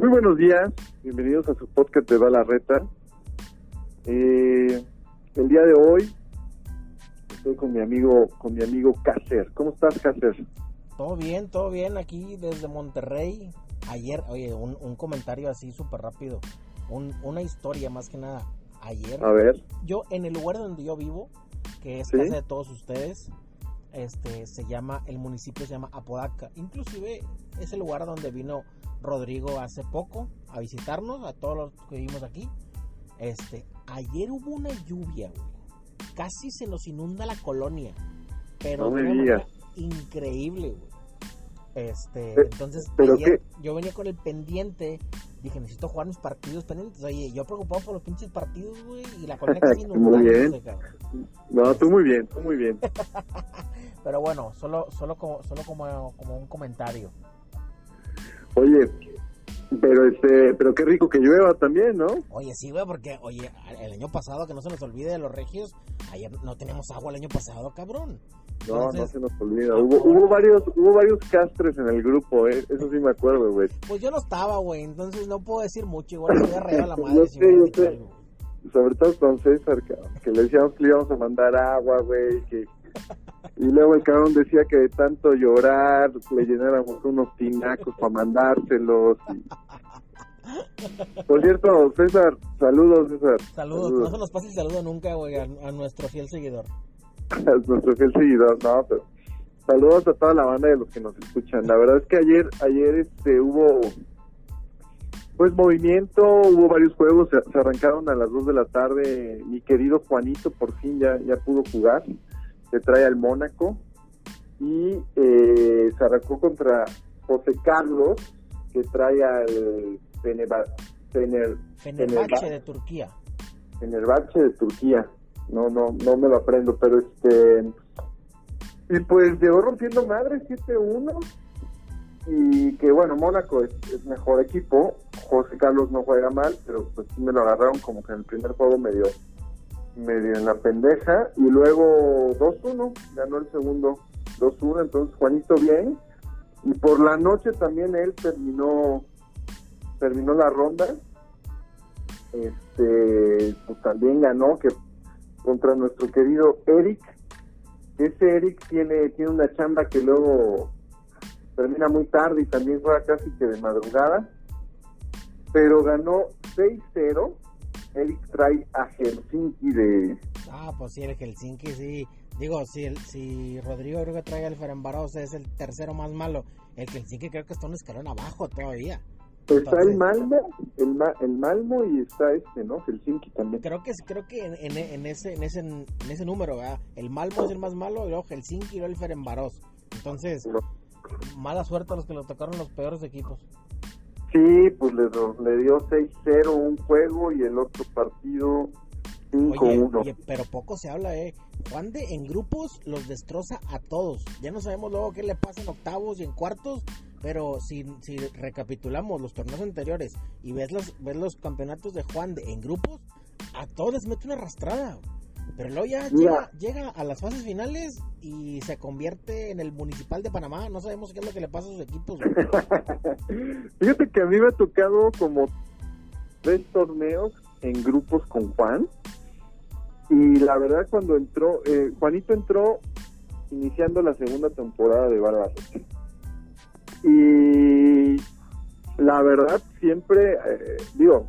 Muy buenos días, bienvenidos a su podcast de Balarreta. Eh, el día de hoy estoy con mi amigo, con mi amigo Cácer. ¿Cómo estás, Cácer? Todo bien, todo bien aquí desde Monterrey. Ayer, oye, un, un comentario así súper rápido, un, una historia más que nada. Ayer, A ver, yo en el lugar donde yo vivo, que es Sí. casa de todos ustedes, este se llama, el municipio se llama Apodaca. Inclusive es el lugar donde vino Rodrigo hace poco a visitarnos, a todos los que vivimos aquí. Este, ayer hubo una lluvia, güey. Casi se nos inunda la colonia. Pero No me increíble, güey. Este, Pe- entonces pero ayer yo venía con el pendiente, dije, necesito jugar mis partidos pendientes. Oye, yo preocupado por los pinches partidos, güey, y la colonia casi Muy inundándose, bien. cabrón. no, tú muy bien, tú muy bien. Pero bueno, solo, solo como, solo como, como un comentario. Oye, pero este, pero qué rico que llueva también, ¿no? Oye, sí, güey, porque, oye, el año pasado, que no se nos olvide de los regios, ayer no teníamos agua el año pasado, cabrón. No, no se nos olvida. Hubo, hubo varios, hubo varios castres en el grupo, ¿eh? Eso sí me acuerdo, güey. Pues yo no estaba, güey, entonces no puedo decir mucho. Igual me hubiera rayado la madre sé, yo sé. algo, sobre todo con César, que le decíamos que le íbamos a mandar agua, güey, que... Y luego el cabrón decía que de tanto llorar le llenáramos unos tinacos para mandárselos. y- Por cierto, César, saludos, César. Saludos, no se nos pase el saludo nunca, güey, a, a nuestro fiel seguidor. a nuestro fiel seguidor, no, pero saludos a toda la banda de los que nos escuchan. La verdad es que ayer, ayer este hubo pues movimiento, hubo varios juegos, se, se arrancaron a las 2 de la tarde. Mi querido Juanito por fin ya, ya pudo jugar, se trae al Mónaco y eh, se arrancó contra José Carlos, que trae al Peneba, Fener, Fenerbahce de Turquía. Fenerbahce de Turquía. No, no, no me lo aprendo, pero este. Y pues llegó rompiendo madre 7-1. Y que bueno, Mónaco es, es mejor equipo. José Carlos no juega mal, pero pues sí me lo agarraron como que en el primer juego medio, medio en la pendeja. Y luego 2-1, ganó el segundo 2-1. Entonces Juanito bien. Y por la noche también él terminó, terminó la ronda este pues también ganó que contra nuestro querido Eric ese Eric tiene tiene una chamba que luego termina muy tarde y también juega casi que de madrugada pero ganó 6-0 Eric trae a Helsinki de Ah, pues sí, el Helsinki, sí. Digo, si, el, si Rodrigo trae al Ferenbaros es el tercero más malo, el Helsinki creo que está un escalón abajo todavía. está el Malmo el, Ma- el Malmo y está este no Helsinki también Creo que creo que en, en, en ese en ese en ese número, ¿verdad? El Malmo es el más malo y luego Helsinki y luego el Ferenbaros. Entonces, mala suerte a los que le tocaron los peores equipos. Sí pues le, le dio 6-0 un juego y el otro partido 5-1 Oye, oye, pero poco se habla, ¿eh? Juan de en grupos los destroza a todos. Ya no sabemos luego qué le pasa en octavos y en cuartos, pero si, si recapitulamos los torneos anteriores y ves los, ves los campeonatos de Juan de en grupos, a todos les mete una arrastrada. Pero luego ya llega, llega a las fases finales y se convierte en el municipal de Panamá. No sabemos qué es lo que le pasa a sus equipos. Fíjate que a mí me ha tocado como tres torneos en grupos con Juan. Y la verdad cuando entró, eh, Juanito entró iniciando la segunda temporada de Barbas. Y la verdad siempre, eh, digo,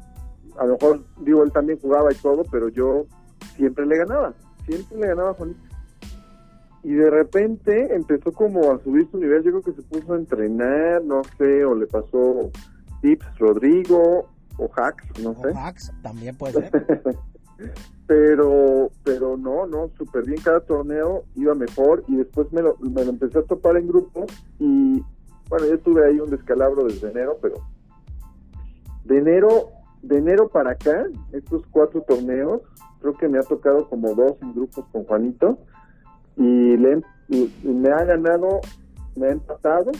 a lo mejor, digo, él también jugaba y todo, pero yo siempre le ganaba, siempre le ganaba a Juanito. Y de repente empezó como a subir su nivel, yo creo que se puso a entrenar, no sé, o le pasó tips Rodrigo o hacks, no sé. O Hacks también puede ser. pero pero no, no, súper bien cada torneo, iba mejor y después me lo, me lo empecé a topar en grupos y bueno, yo tuve ahí un descalabro desde enero, pero de enero, de enero para acá, estos cuatro torneos, creo que me ha tocado como dos en grupos con Juanito y, le, he- y- y me ha ganado, me ha empatado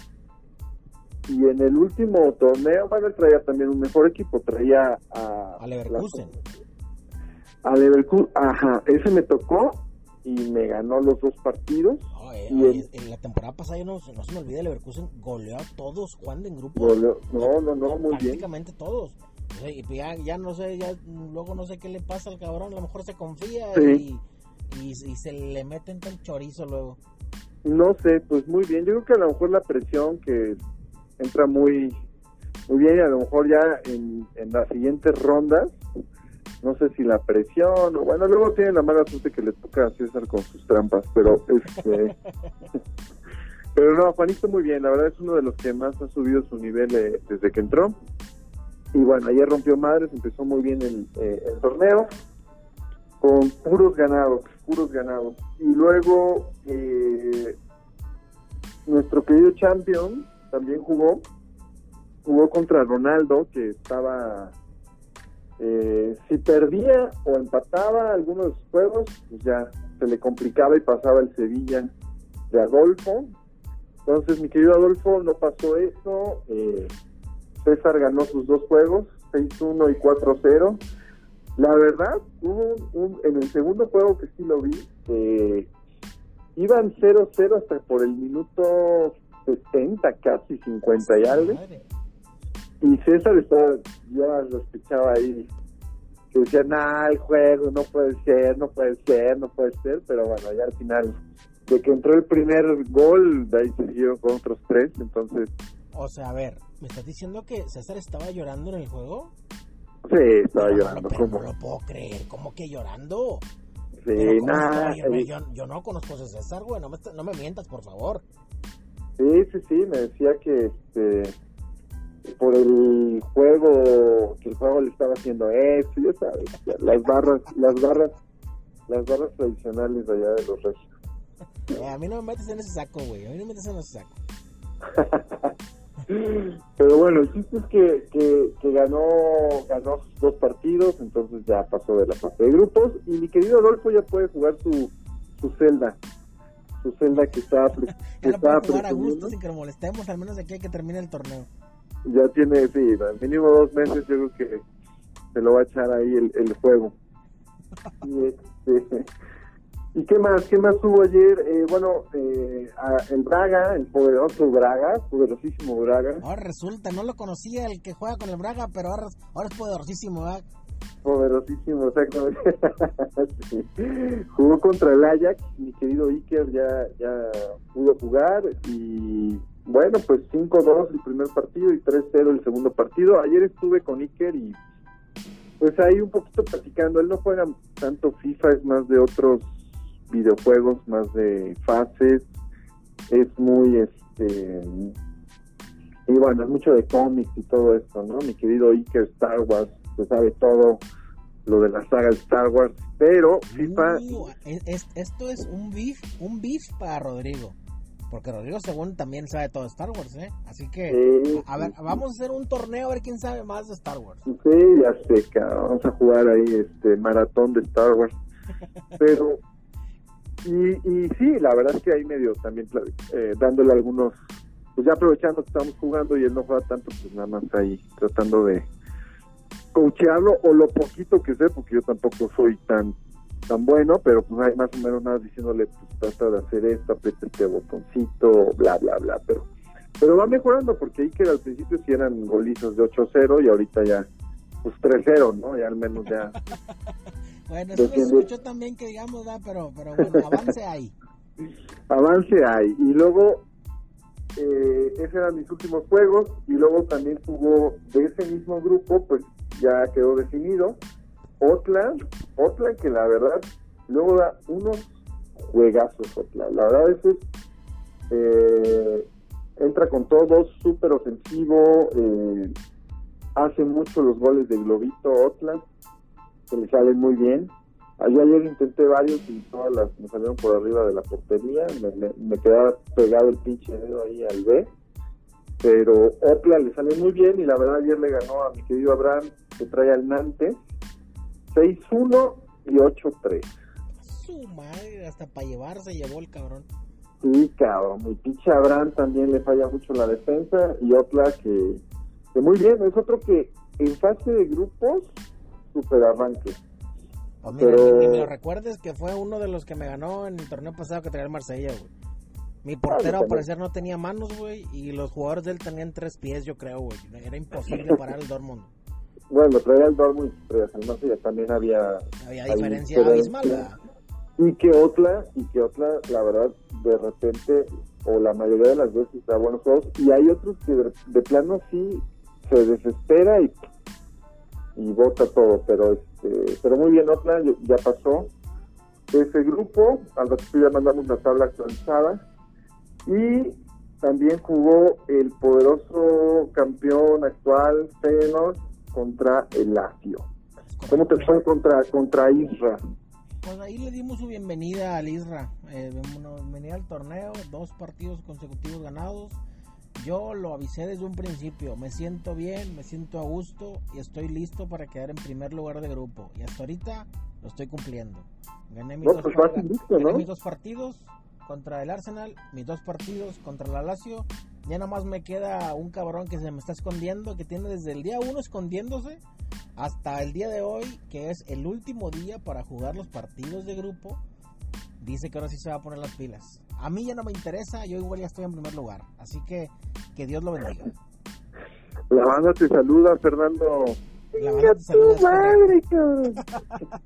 y en el último torneo, bueno, él traía también un mejor equipo, traía a... A Leverkusen. A Leverkusen, ajá, ese me tocó y me ganó los dos partidos. Oh, eh, en la temporada pasada, yo no, no se me olvide, Leverkusen goleó a todos jugando en grupo. no, no, no, muy bien. Prácticamente todos. Y pues ya, ya no sé, ya luego no sé qué le pasa al cabrón, a lo mejor se confía y, y, se le mete en el chorizo luego. No sé, pues muy bien. Yo creo que a lo mejor la presión que entra muy muy bien y a lo mejor ya en, en las siguientes rondas no sé si la presión o bueno luego tiene la mala suerte que le toca a César con sus trampas pero este pero no Juanito muy bien la verdad es uno de los que más ha subido su nivel eh, desde que entró y bueno ayer rompió madres empezó muy bien el, eh, el torneo con puros ganados puros ganados y luego eh, nuestro querido champion también jugó jugó contra Ronaldo que estaba eh, si perdía o empataba alguno de sus juegos, pues ya se le complicaba y pasaba el Sevilla de Adolfo. Entonces, mi querido Adolfo, no pasó eso. Eh, César ganó sus dos juegos, 6-1 y 4-0. La verdad, hubo un, en el segundo juego que sí lo vi, eh, iban 0-0 hasta por el minuto 70, casi 50 y algo. Y César estaba, ya lo escuchaba ahí, que decía, nah, el juego no puede ser, no puede ser, no puede ser, pero bueno, ya al final, de que entró el primer gol, de ahí se con otros tres, entonces... O sea, a ver, ¿me estás diciendo que César estaba llorando en el juego? Sí, estaba llorando. No, ¿cómo? no lo puedo creer, ¿cómo que llorando? Sí, nada. Yo, yo, no conozco a César, güey, no me, no me mientas, por favor. Sí, sí, sí, me decía que este por el juego que el juego le estaba haciendo eso ya sabes las barras las barras las barras tradicionales allá de los regios eh, a mí no me metes en ese saco güey a mí no me metes en ese saco pero bueno el chiste es que, que, que, ganó ganó dos partidos entonces ya pasó de la fase de grupos. Y mi querido Adolfo ya puede jugar su su celda su celda que estaba que estaba jugar a gusto sin que lo molestemos al menos de aquí hay que termine el torneo. Ya tiene, sí, mínimo dos meses yo creo que se lo va a echar ahí el, el juego. Y, este, ¿Y qué más? ¿Qué más hubo ayer? Eh, bueno, eh, el Braga, el poderoso Braga, poderosísimo Braga. Ahora resulta, no lo conocía el que juega con el Braga, pero ahora, ahora es poderosísimo, ¿verdad? Poderosísimo, exactamente. Jugó contra el Ajax, mi querido Iker ya, ya pudo jugar y bueno, pues 5-2 el primer partido y 3-0 el segundo partido. Ayer estuve con Iker y pues ahí un poquito platicando. Él no juega tanto FIFA, es más de otros videojuegos, más de fases. Es muy, este... Y bueno, es mucho de cómics y todo esto, ¿no? Mi querido Iker Star Wars, se sabe todo lo de la saga de Star Wars, pero FIFA... Uh, esto es un beef, un beef para Rodrigo. Porque Rodrigo según también sabe todo de Star Wars, ¿eh? Así que, a ver, vamos a hacer un torneo a ver quién sabe más de Star Wars. Sí, ya sé, Vamos a jugar ahí este maratón de Star Wars. Pero, y, y sí, la verdad es que ahí medio también eh, dándole algunos, pues ya aprovechando que estamos jugando y él no juega tanto, pues nada más ahí tratando de coachearlo o lo poquito que sé, porque yo tampoco soy tan tan bueno, pero pues hay más o menos nada diciéndole, pues trata de hacer esto, aprieta este botoncito, bla, bla, bla, pero pero va mejorando porque que al principio sí eran golizos de 8-0 y ahorita ya pues 3-0, ¿no? Ya al menos ya. bueno, eso lo escuchó también que digamos, ¿verdad? pero, pero bueno, avance ahí. avance hay. Y luego, eh, esos eran mis últimos juegos y luego también jugó de ese mismo grupo, pues ya quedó definido Otla, Otla que la verdad luego da unos juegazos Otla. La verdad es que eh, entra con todo, súper ofensivo, eh, hace mucho los goles de Globito Otla, que le salen muy bien. Ayer, ayer intenté varios y todas las me salieron por arriba de la portería, me, me, quedaba pegado el pinche dedo ahí al B. Pero Otla le sale muy bien y la verdad ayer le ganó a mi querido Abraham, que trae al Nantes 6-1 y 8-3. Su madre, hasta para llevarse llevó el cabrón. Sí, cabrón. Mi pinche Abraham también le falla mucho la defensa. Y otra que, que muy bien, es otro que en fase de grupos, super arranque. Pues mira, Pero... me recuerdes que fue uno de los que me ganó en el torneo pasado que traía el Marsella, güey. Mi portero al parecer no tenía manos, güey, y los jugadores de él tenían tres pies, yo creo, güey. Era imposible parar el Dortmund. Bueno, traía el Dortmund, pero además ya también había... Había diferencia abismal, Y que otra, y que otra, la verdad, de repente, o la mayoría de las veces da buenos juegos, y hay otros que de, plano sí se desespera y, y bota todo, pero este, pero muy bien, otra ya pasó ese grupo, al ratito ya mandamos la tabla actualizada, y también jugó el poderoso campeón actual Feyenoord contra el Lazio. ¿Cómo te fue contra, contra Isra? Pues ahí le dimos su bienvenida al Isra, eh, bienvenida al torneo, dos partidos consecutivos ganados. Yo lo avisé desde un principio, me siento bien, me siento a gusto y estoy listo para quedar en primer lugar de grupo. Y hasta ahorita lo estoy cumpliendo. Gané mis, dos, pues mis dos partidos, contra el Arsenal, mis dos partidos contra la Lazio. Ya nomás me queda un cabrón que se me está escondiendo, que tiene desde el día uno escondiéndose hasta el día de hoy, que es el último día para jugar los partidos de grupo. Dice que ahora sí se va a poner las pilas. A mí ya no me interesa, yo igual ya estoy en primer lugar. Así que que Dios lo bendiga. La banda te saluda, Fernando. La banda te saluda.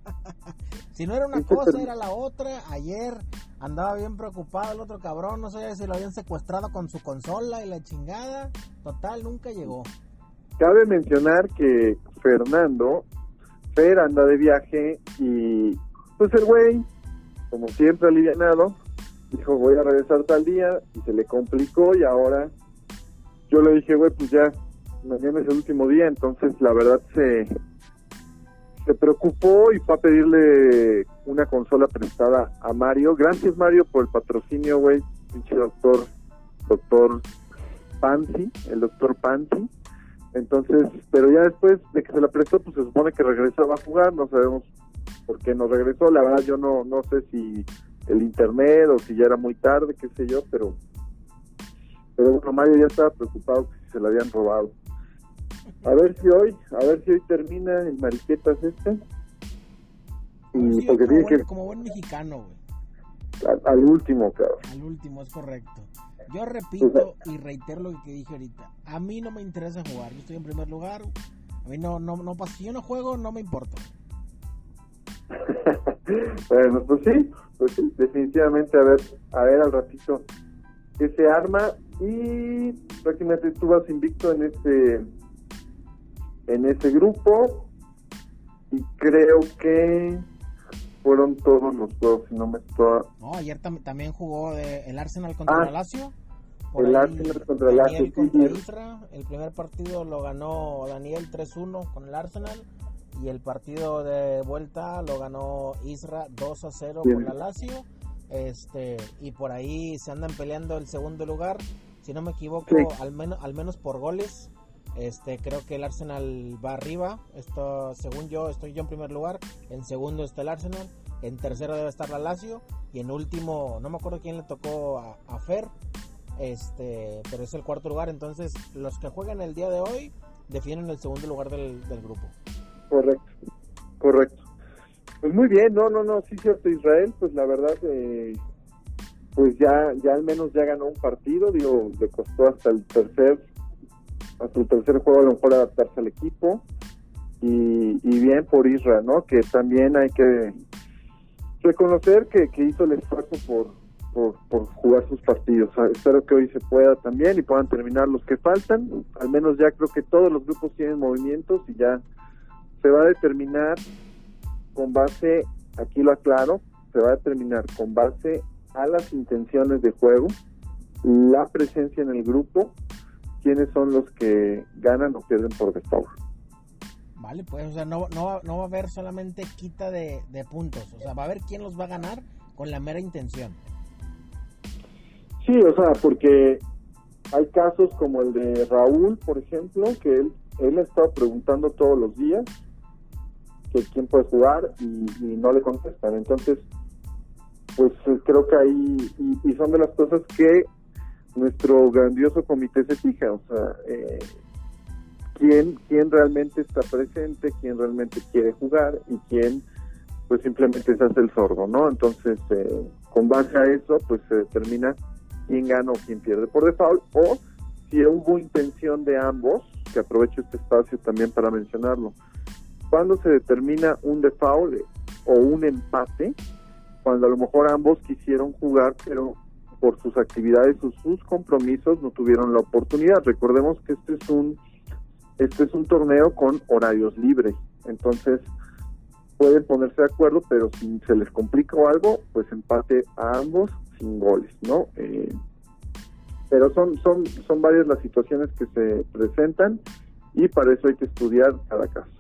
si no era una cosa, era la otra. Ayer andaba bien preocupado el otro cabrón, no sé si lo habían secuestrado con su consola y la chingada. Total, nunca llegó. Cabe mencionar que Fernando, Fer anda de viaje y pues el güey, como siempre alivianado, dijo voy a regresar tal día y se le complicó y ahora yo le dije, güey, pues ya, mañana es el último día, entonces la verdad se se preocupó y fue a pedirle una consola prestada a Mario. Gracias Mario por el patrocinio, güey. Pinche doctor, doctor Pansy, el doctor Pansy. Entonces, pero ya después de que se la prestó, pues se supone que regresaba a jugar, no sabemos por qué no regresó. La verdad yo no, no sé si el internet o si ya era muy tarde, qué sé yo, pero, pero bueno, Mario ya estaba preocupado que se la habían robado. A ver si hoy, a ver si hoy termina el Mariquetas este. Y porque como, buen, como buen mexicano, güey. Al, último, claro. Al último, es correcto. Yo repito y reitero lo que dije ahorita. A mí no me interesa jugar. Yo estoy en primer lugar. A mí no, no, no Si yo no juego, no me importa. Bueno, pues sí, pues sí, definitivamente a ver, a ver al ratito qué se arma y prácticamente tú vas invicto en este en ese grupo y creo que fueron todos los juegos, si no me estoy... No, ayer también jugó el Arsenal contra ah, el Lazio. el Arsenal contra el Lazio. El primer partido lo ganó Daniel 3-1 con el Arsenal y el partido de vuelta lo ganó Isra 2 0 con la Lazio. Este, y por ahí se andan peleando el segundo lugar, si no me equivoco, al menos al menos por goles. Este, creo que el Arsenal va arriba. Esto, según yo, estoy yo en primer lugar. En segundo está el Arsenal. En tercero debe estar la Lazio. Y en último, no me acuerdo quién le tocó a, Fer. Este, pero es el cuarto lugar. Entonces, los que juegan el día de hoy definen el segundo lugar del, grupo. Correcto, correcto. Pues muy bien, no, no, no, sí cierto, Israel, pues la verdad, eh, pues ya, ya al menos ya ganó un partido, digo, le costó hasta el tercer a su tercer juego a lo mejor adaptarse al equipo y, bien por Israel, ¿no? Que también hay que reconocer que, hizo el esfuerzo por, por, jugar sus partidos. espero que hoy se pueda también y puedan terminar los que faltan. Al menos ya creo que todos los grupos tienen movimientos y ya se va a determinar con base, aquí lo aclaro, se va a determinar con base a las intenciones de juego, la presencia en el grupo quiénes son los que ganan o pierden por default. Vale, pues, o sea, no, no, va, no va a haber solamente quita de, puntos, o sea, va a haber quién los va a ganar con la mera intención. Sí, o sea, porque hay casos como el de Raúl, por ejemplo, que él, él ha estado preguntando todos los días que quién puede jugar y, no le contestan. Entonces, pues creo que ahí, y, son de las cosas que nuestro grandioso comité se fija, o sea, eh, quién, quién realmente está presente, quién realmente quiere jugar y quién pues simplemente se hace el sordo, ¿no? Entonces, eh, con base a eso, pues se determina quién gana o quién pierde por default, o si hubo intención de ambos, que aprovecho este espacio también para mencionarlo. Cuando se determina un default o un empate, cuando a lo mejor ambos quisieron jugar, pero por sus actividades o sus compromisos no tuvieron la oportunidad. Recordemos que este es un este es un torneo con horarios libres, entonces pueden ponerse de acuerdo, pero si se les complica o algo, pues empate a ambos sin goles, ¿no? Eh, pero son son son varias las situaciones que se presentan y para eso hay que estudiar cada caso.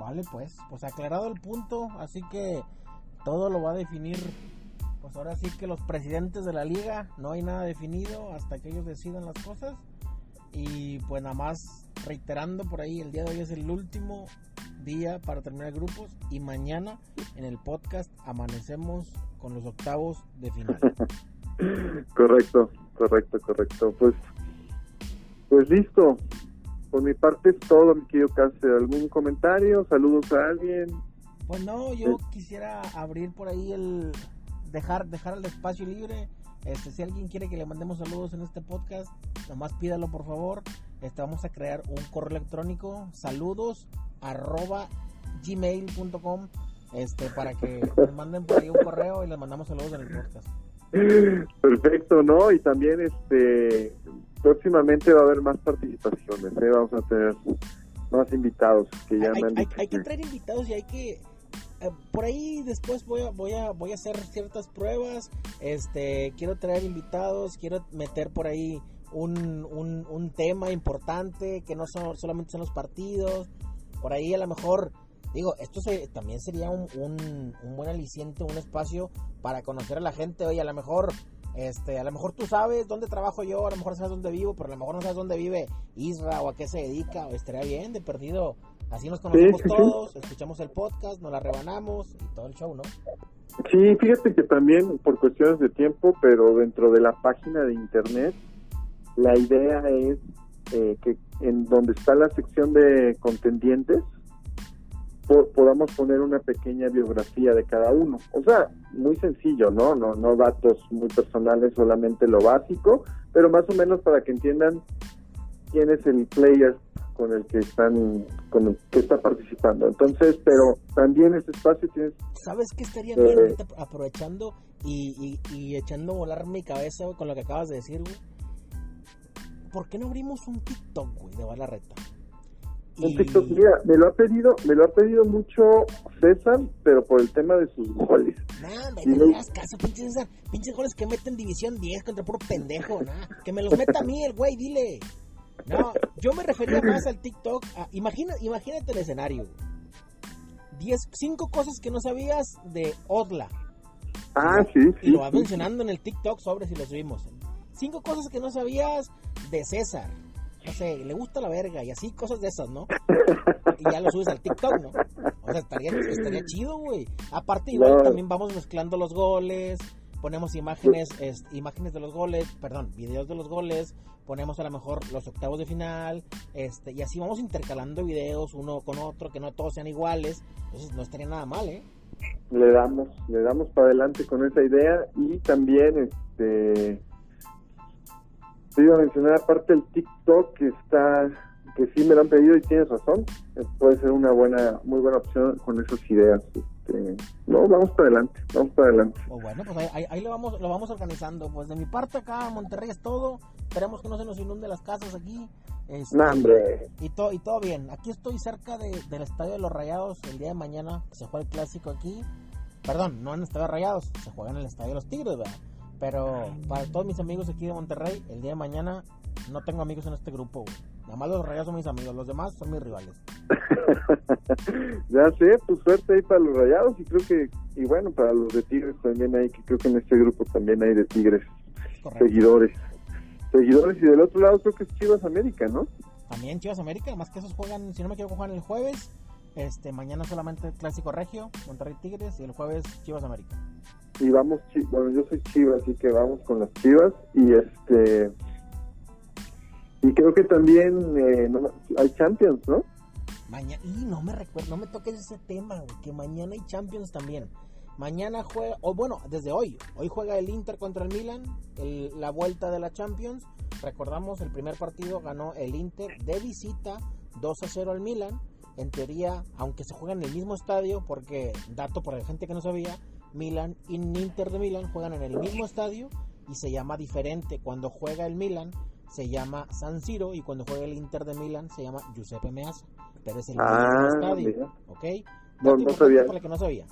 Vale, pues, pues aclarado el punto, así que todo lo va a definir pues ahora sí que los presidentes de la liga no hay nada definido hasta que ellos decidan las cosas. Y pues nada más reiterando por ahí, el día de hoy es el último día para terminar grupos y mañana en el podcast amanecemos con los octavos de final. correcto, correcto, correcto. Pues, pues listo. Por mi parte es todo, mi querido Cáceres. ¿Algún comentario? ¿Saludos a alguien? Pues no, yo quisiera abrir por ahí el, dejar, dejar el espacio libre. Este, si alguien quiere que le mandemos saludos en este podcast, nomás pídalo por favor. Este, vamos a crear un correo electrónico, saludos arroba gmail.com este, para que nos manden por ahí un correo y les mandamos saludos en el podcast. Perfecto, ¿no? Y también este próximamente va a haber más participaciones, ¿eh? vamos a tener más invitados que ya hay, me han dicho hay, que traer invitados y hay que eh, por ahí después voy a, voy a voy a hacer ciertas pruebas este quiero traer invitados quiero meter por ahí un, un, tema importante que no son solamente son los partidos por ahí a lo mejor digo esto también sería un, un, un, buen aliciente un espacio para conocer a la gente oye a lo mejor este a lo mejor tú sabes dónde trabajo yo a lo mejor sabes dónde vivo pero a lo mejor no sabes dónde vive Isra o a qué se dedica o estaría bien de perdido Así nos conocemos todos, escuchamos el podcast, nos la rebanamos y todo el show, ¿no? Sí, fíjate que también por cuestiones de tiempo, pero dentro de la página de internet, la idea es eh, que en donde está la sección de contendientes, podamos poner una pequeña biografía de cada uno. O sea, muy sencillo, ¿no? No, no datos muy personales, solamente lo básico, pero más o menos para que entiendan quién es el player con el que están con el que está participando entonces pero también este espacio tienes sabes qué estaría bien eh, aprovechando y, y, echando a volar mi cabeza con lo que acabas de decir güey ¿por qué no abrimos un TikTok güey de Balarreta? Un TikTok, mira, me lo ha pedido, me lo ha pedido mucho César, pero por el tema de sus goles. No, no me caso, pinche César, pinches goles que meten división 10 contra puro pendejo, ¿no? Que me los meta a mí el güey, dile. No, yo me refería más al TikTok. imagina, imagínate el escenario. Diez, cinco cosas que no sabías de Odla. Ah, sí, sí. Y lo va mencionando en el TikTok sobre si lo subimos. Cinco cosas que no sabías de César. No sé, le gusta la verga y así cosas de esas, ¿no? Y ya lo subes al TikTok, ¿no? O sea, estaría, estaría chido, güey. Aparte, igual también vamos mezclando los goles, ponemos imágenes, imágenes de los goles, perdón, videos de los goles, ponemos a lo mejor los octavos de final, este, y así vamos intercalando videos uno con otro, que no todos sean iguales, entonces no estaría nada mal, ¿eh? Le damos, le damos para adelante con esa idea y también, este, te iba a mencionar aparte el TikTok que está, que sí me lo han pedido y tienes razón, puede ser una buena, muy buena opción con esas ideas. Este, no, vamos para adelante, vamos para adelante. Oh, bueno, pues ahí, lo, vamos, lo vamos organizando. Pues de mi parte acá, Monterrey es todo. Esperemos que no se nos inunde las casas aquí. Este, hombre. Y, todo y todo bien. Aquí estoy cerca del Estadio de los Rayados. El día de mañana se juega el clásico aquí. Perdón, no en el Estadio de Rayados, se juega en el Estadio de los Tigres, ¿verdad? Pero para todos mis amigos aquí de Monterrey, el día de mañana no tengo amigos en este grupo, Nada más los rayados son mis amigos, los demás son mis rivales. ya sé, pues suerte ahí para los rayados y creo que, y bueno, para los de Tigres también hay, que creo que en este grupo también hay de Tigres seguidores. Seguidores y del otro lado creo que es Chivas América, ¿no? También Chivas América, más que esos juegan, si no me equivoco, juegan el jueves. Este, mañana solamente el Clásico Regio, Monterrey Tigres y el jueves Chivas América. Y vamos, bueno, yo soy Chivas, así que vamos con las Chivas y este y creo que también eh, hay Champions, ¿no? Mañana, y no me recuerdo, no me toques ese tema, que mañana hay Champions también. Mañana juega, o bueno, desde hoy, hoy juega el Inter contra el Milan, la vuelta de la Champions. Recordamos, el primer partido ganó el Inter de visita 2 a 0 al Milan. En teoría, aunque se juega en el mismo estadio, porque, dato para la gente que no sabía, Milan y Inter de Milan juegan en el mismo estadio y se llama diferente. Cuando juega el Milan se llama San Siro y cuando juega el Inter de Milan se llama Giuseppe Meazza. Pero es el mismo Ah, estadio, mira. ¿ok? No, no sabía. para el que no sabía.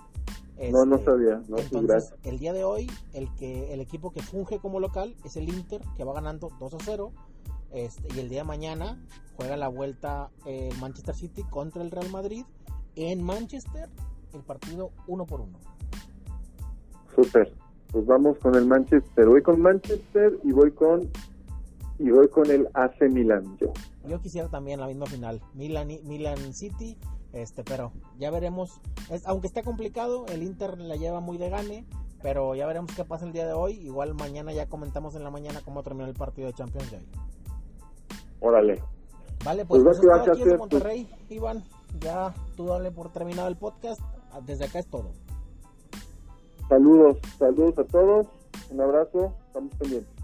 No, no Este, sabía. No, sí, entonces, el día de hoy, el que el equipo que funge como local es el Inter, que va ganando 2 a 0. Este, y el día de mañana juega la vuelta el Manchester City contra el Real Madrid en Manchester, el partido uno por uno. Súper. Pues vamos con el Manchester. Voy con Manchester y voy con y voy con el AC Milan. Yo. Yo quisiera también la misma final, Milan, y- Milan City, este, pero ya veremos. Es, aunque esté complicado, el Inter la lleva muy de gane, pero ya veremos qué pasa el día de hoy. Igual mañana ya comentamos en la mañana cómo terminó el partido de Champions hoy. Órale. Vale, pues, Pues pues aquí ser, pues. Monterrey, Iván. Ya tú dale por terminado el podcast. Desde acá es todo. Saludos, saludos a todos. Un abrazo. Estamos pendientes.